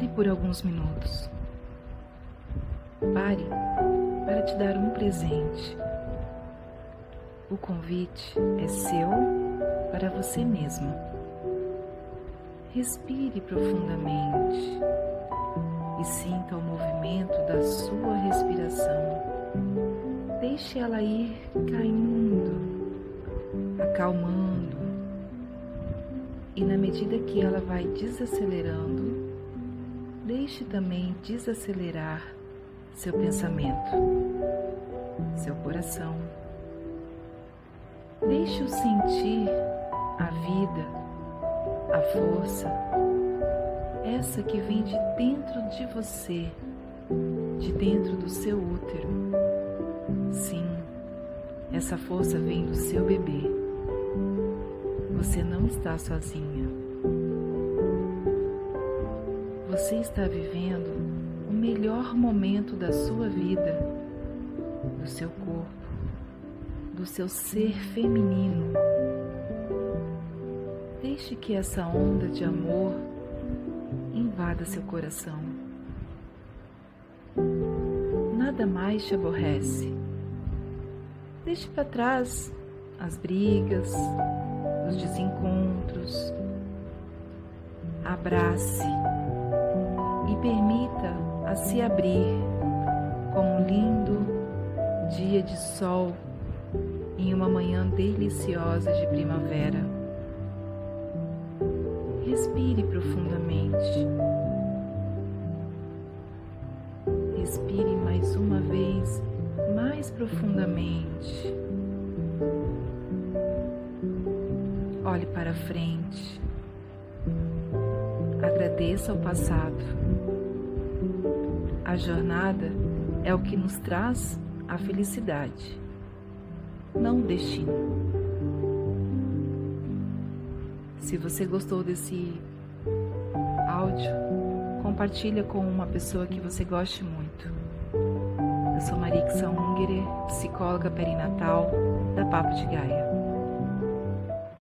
Pare por alguns minutos. Pare para te dar um presente. O convite é seu para você mesma. Respire profundamente e sinta o movimento da sua respiração. Deixe ela ir caindo, acalmando, e na medida que ela vai desacelerando, deixe também desacelerar seu pensamento, seu coração. Deixe-o sentir a vida, a força, essa que vem de dentro de você, de dentro do seu útero. Sim, essa força vem do seu bebê. Você não está sozinha. Você está vivendo o melhor momento da sua vida, do seu corpo, do seu ser feminino. Deixe que essa onda de amor invada seu coração. Nada mais te aborrece. Deixe para trás as brigas, os desencontros. Abrace permita a se abrir como um lindo dia de sol em uma manhã deliciosa de primavera. Respire profundamente. Respire mais uma vez, mais profundamente. Olhe para frente. Agradeça ao passado. A jornada é o que nos traz a felicidade, não o destino. Se você gostou desse áudio, compartilha com uma pessoa que você goste muito. Eu sou Marixa Ungerer, psicóloga perinatal da Papo de Gaia.